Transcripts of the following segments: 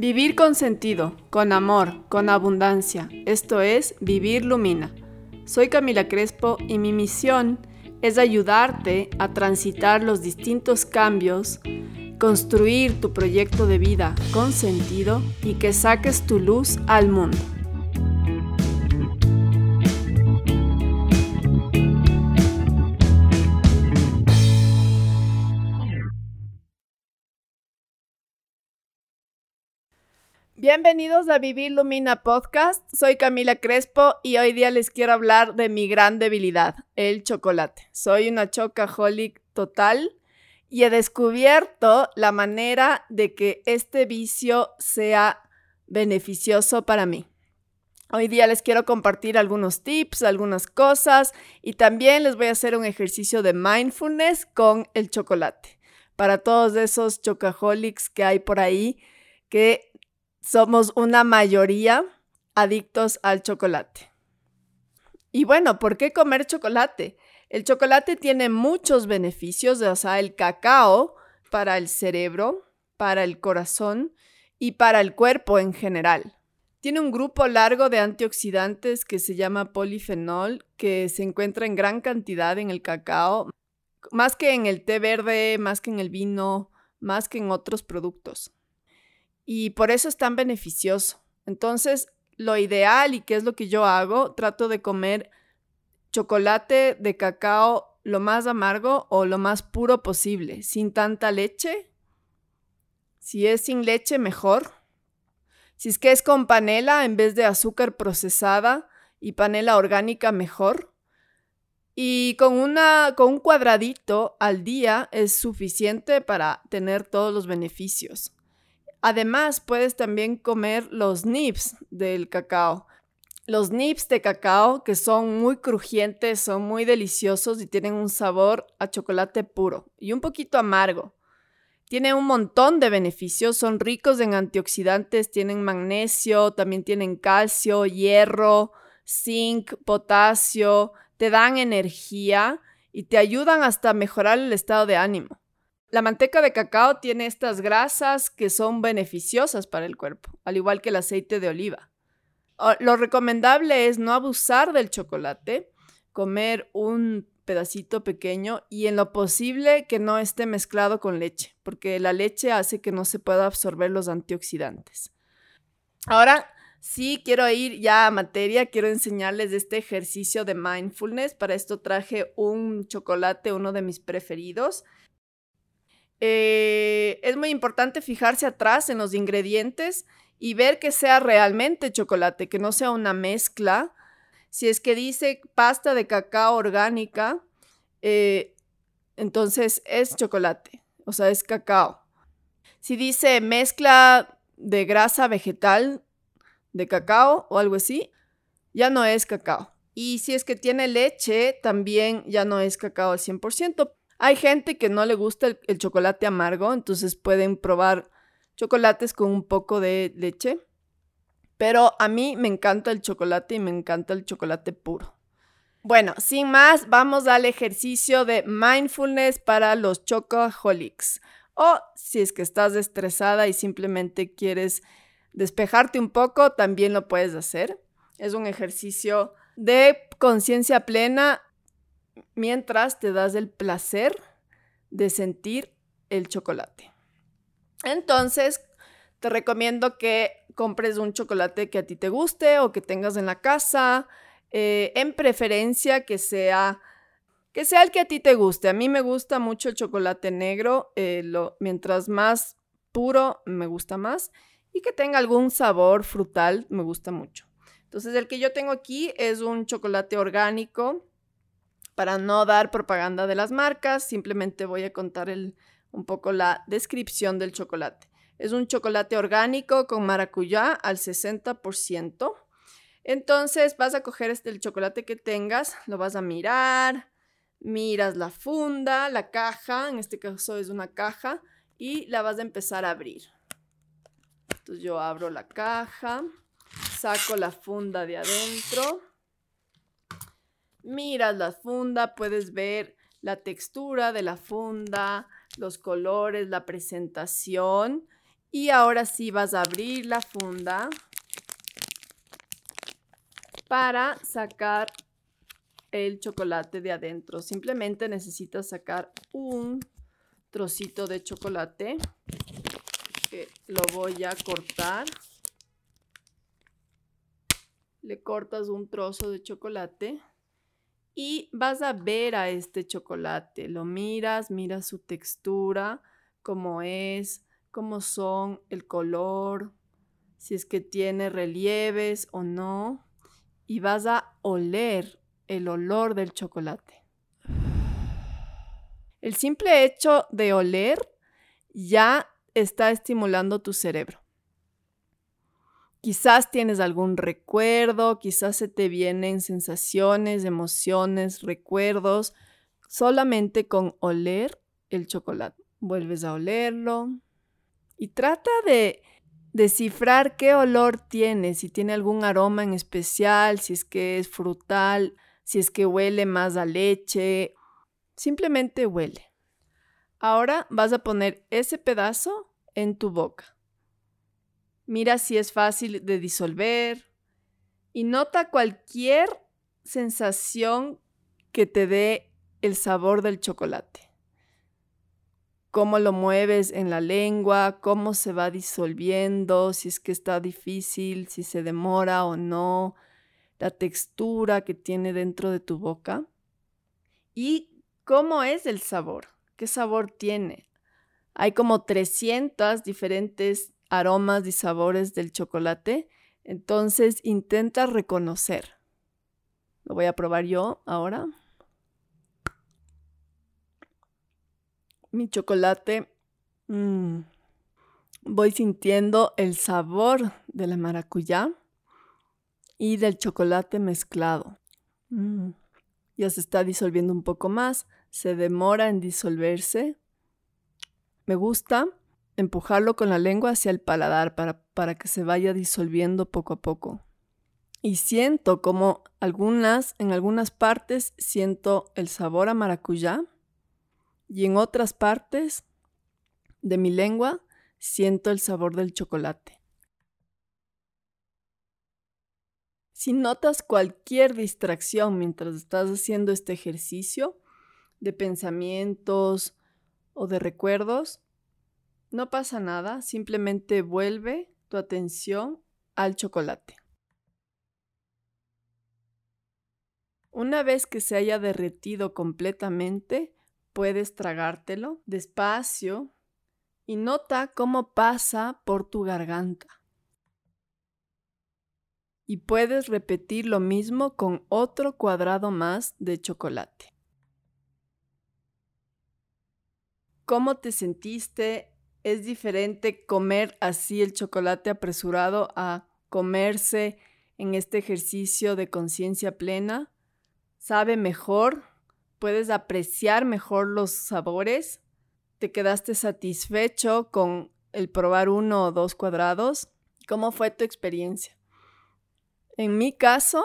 Vivir con sentido, con amor, con abundancia. Esto es Vivir Lumina. Soy Camila Crespo y mi misión es ayudarte a transitar los distintos cambios, construir tu proyecto de vida con sentido y que saques tu luz al mundo. Bienvenidos a Vivir Lumina Podcast. Soy Camila Crespo y hoy día les quiero hablar de mi gran debilidad, el chocolate. Soy una chocaholic total y he descubierto la manera de que este vicio sea beneficioso para mí. Hoy día les quiero compartir algunos tips, algunas cosas y también les voy a hacer un ejercicio de mindfulness con el chocolate. Para todos esos chocaholics que hay por ahí que somos una mayoría adictos al chocolate. Y bueno, ¿por qué comer chocolate? El chocolate tiene muchos beneficios, o sea, el cacao para el cerebro, para el corazón y para el cuerpo en general. Tiene un grupo largo de antioxidantes que se llama polifenol, que se encuentra en gran cantidad en el cacao, más que en el té verde, más que en el vino, más que en otros productos y por eso es tan beneficioso. Entonces, lo ideal y qué es lo que yo hago, trato de comer chocolate de cacao lo más amargo o lo más puro posible, sin tanta leche. Si es sin leche, mejor. Si es que es con panela en vez de azúcar procesada y panela orgánica, mejor. Y con, una, con un cuadradito al día es suficiente para tener todos los beneficios. Además, puedes también comer los nips del cacao. Los nips de cacao que son muy crujientes, son muy deliciosos y tienen un sabor a chocolate puro y un poquito amargo. Tienen un montón de beneficios, son ricos en antioxidantes, tienen magnesio, también tienen calcio, hierro, zinc, potasio, te dan energía y te ayudan hasta a mejorar el estado de ánimo. La manteca de cacao tiene estas grasas que son beneficiosas para el cuerpo, al igual que el aceite de oliva. Lo recomendable es no abusar del chocolate, comer un pedacito pequeño y en lo posible que no esté mezclado con leche, porque la leche hace que no se pueda absorber los antioxidantes. Ahora sí quiero ir ya a materia, quiero enseñarles este ejercicio de mindfulness. Para esto traje un chocolate, uno de mis preferidos. Eh, es muy importante fijarse atrás en los ingredientes y ver que sea realmente chocolate, que no sea una mezcla. Si es que dice pasta de cacao orgánica, eh, entonces es chocolate, o sea, es cacao. Si dice mezcla de grasa vegetal de cacao o algo así, ya no es cacao. Y si es que tiene leche, también ya no es cacao al 100%. Hay gente que no le gusta el, chocolate amargo, entonces pueden probar chocolates con un poco de leche. Pero a mí me encanta el chocolate y me encanta el chocolate puro. Bueno, sin más, vamos al ejercicio de mindfulness para los chocoholics. O si es que estás estresada y simplemente quieres despejarte un poco, también lo puedes hacer. Es un ejercicio de conciencia plena mientras te das el placer de sentir el chocolate. Entonces, te recomiendo que compres un chocolate que a ti te guste o que tengas en la casa, eh, en preferencia que sea, que sea el que a ti te guste. A mí me gusta mucho el chocolate negro, eh, mientras más puro me gusta más y que tenga algún sabor frutal me gusta mucho. Entonces el que yo tengo aquí es un chocolate orgánico para no dar propaganda de las marcas, simplemente voy a contar un poco la descripción del chocolate. Es un chocolate orgánico con maracuyá al 60%. Entonces vas a coger este el chocolate que tengas, lo vas a mirar, miras la funda, la caja, en este caso es una caja, y la vas a empezar a abrir. Entonces yo abro la caja, saco la funda de adentro miras la funda, puedes ver la textura de la funda, los colores, la presentación. Y ahora sí vas a abrir la funda para sacar el chocolate de adentro. Simplemente necesitas sacar un trocito de chocolate que lo voy a cortar. Le cortas un trozo de chocolate y vas a ver a este chocolate. Lo miras, miras su textura, cómo es, cómo son, el color, si es que tiene relieves o no. Y vas a oler el olor del chocolate. El simple hecho de oler ya está estimulando tu cerebro. Quizás tienes algún recuerdo, quizás se te vienen sensaciones, emociones, recuerdos, solamente con oler el chocolate. Vuelves a olerlo y trata de descifrar qué olor tiene, si tiene algún aroma en especial, si es que es frutal, si es que huele más a leche, simplemente huele. Ahora vas a poner ese pedazo en tu boca. Mira si es fácil de disolver y nota cualquier sensación que te dé el sabor del chocolate. Cómo lo mueves en la lengua, cómo se va disolviendo, si es que está difícil, si se demora o no, la textura que tiene dentro de tu boca y cómo es el sabor qué sabor tiene. Hay como 300 diferentes aromas y sabores del chocolate, entonces intenta reconocer. Lo voy a probar yo ahora. Mi chocolate, mm, voy sintiendo el sabor de la maracuyá y del chocolate mezclado. Mm, ya se está disolviendo un poco más se demora en disolverse. Me gusta empujarlo con la lengua hacia el paladar para, para que se vaya disolviendo poco a poco. Y siento como algunas, en algunas partes siento el sabor a maracuyá y en otras partes de mi lengua siento el sabor del chocolate. Si notas cualquier distracción mientras estás haciendo este ejercicio, de pensamientos o de recuerdos, no pasa nada, simplemente vuelve tu atención al chocolate. Una vez que se haya derretido completamente, puedes tragártelo despacio y nota cómo pasa por tu garganta. Y puedes repetir lo mismo con otro cuadrado más de chocolate. ¿Cómo te sentiste? ¿Es diferente comer así el chocolate apresurado a comerse en este ejercicio de conciencia plena? ¿Sabe mejor? ¿Puedes apreciar mejor los sabores? ¿Te quedaste satisfecho con el probar uno o dos cuadrados? ¿Cómo fue tu experiencia? En mi caso,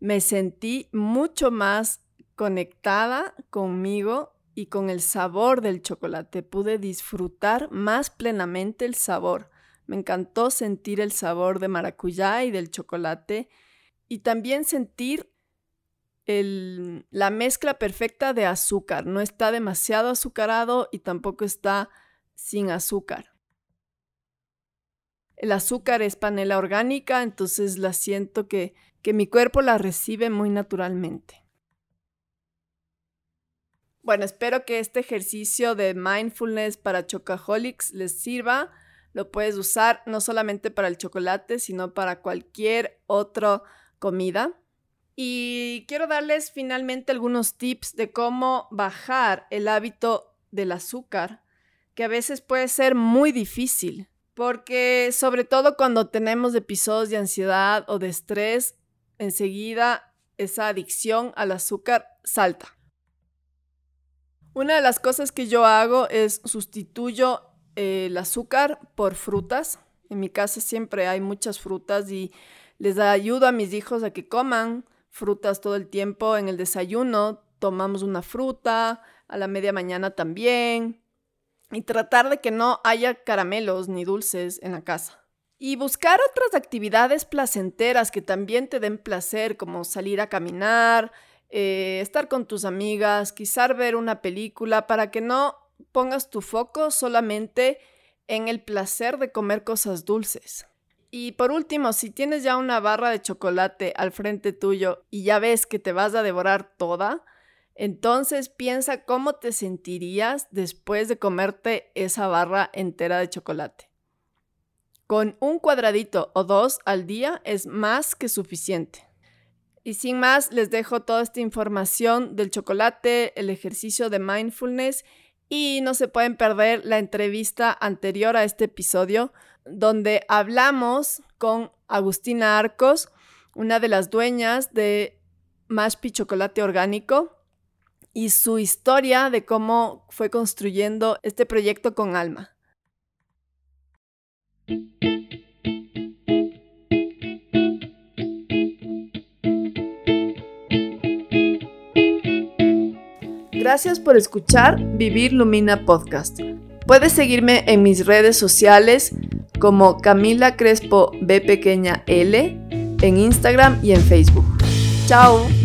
me sentí mucho más conectada conmigo y con el sabor del chocolate. Pude disfrutar más plenamente el sabor. Me encantó sentir el sabor de maracuyá y del chocolate y también sentir la mezcla perfecta de azúcar. No está demasiado azucarado y tampoco está sin azúcar. El azúcar es panela orgánica, entonces la siento que, que mi cuerpo la recibe muy naturalmente. Bueno, espero que este ejercicio de mindfulness para chocaholics les sirva. Lo puedes usar no solamente para el chocolate, sino para cualquier otra comida. Y quiero darles finalmente algunos tips de cómo bajar el hábito del azúcar, que a veces puede ser muy difícil, porque sobre todo cuando tenemos episodios de ansiedad o de estrés, enseguida esa adicción al azúcar salta. Una de las cosas que yo hago es sustituyo eh, el azúcar por frutas. En mi casa siempre hay muchas frutas y les ayudo a mis hijos a que coman frutas todo el tiempo en el desayuno. tomamos una fruta, a la media mañana también, y tratar de que no haya caramelos ni dulces en la casa. Y buscar otras actividades placenteras que también te den placer, como salir a caminar, eh, estar con tus amigas, quizá ver una película, para que no pongas tu foco solamente en el placer de comer cosas dulces. Y por último, si tienes ya una barra de chocolate al frente tuyo y ya ves que te vas a devorar toda, entonces piensa cómo te sentirías después de comerte esa barra entera de chocolate. Con un cuadradito o dos al día es más que suficiente. Y sin más, les dejo toda esta información del chocolate, el ejercicio de mindfulness y no se pueden perder la entrevista anterior a este episodio donde hablamos con Agustina Arcos, una de las dueñas de Mashpi Chocolate Orgánico y su historia de cómo fue construyendo este proyecto con alma. Gracias por escuchar Vivir Lumina Podcast. Puedes seguirme en mis redes sociales como Camila Crespo B pequeña L en Instagram y en Facebook. Chao.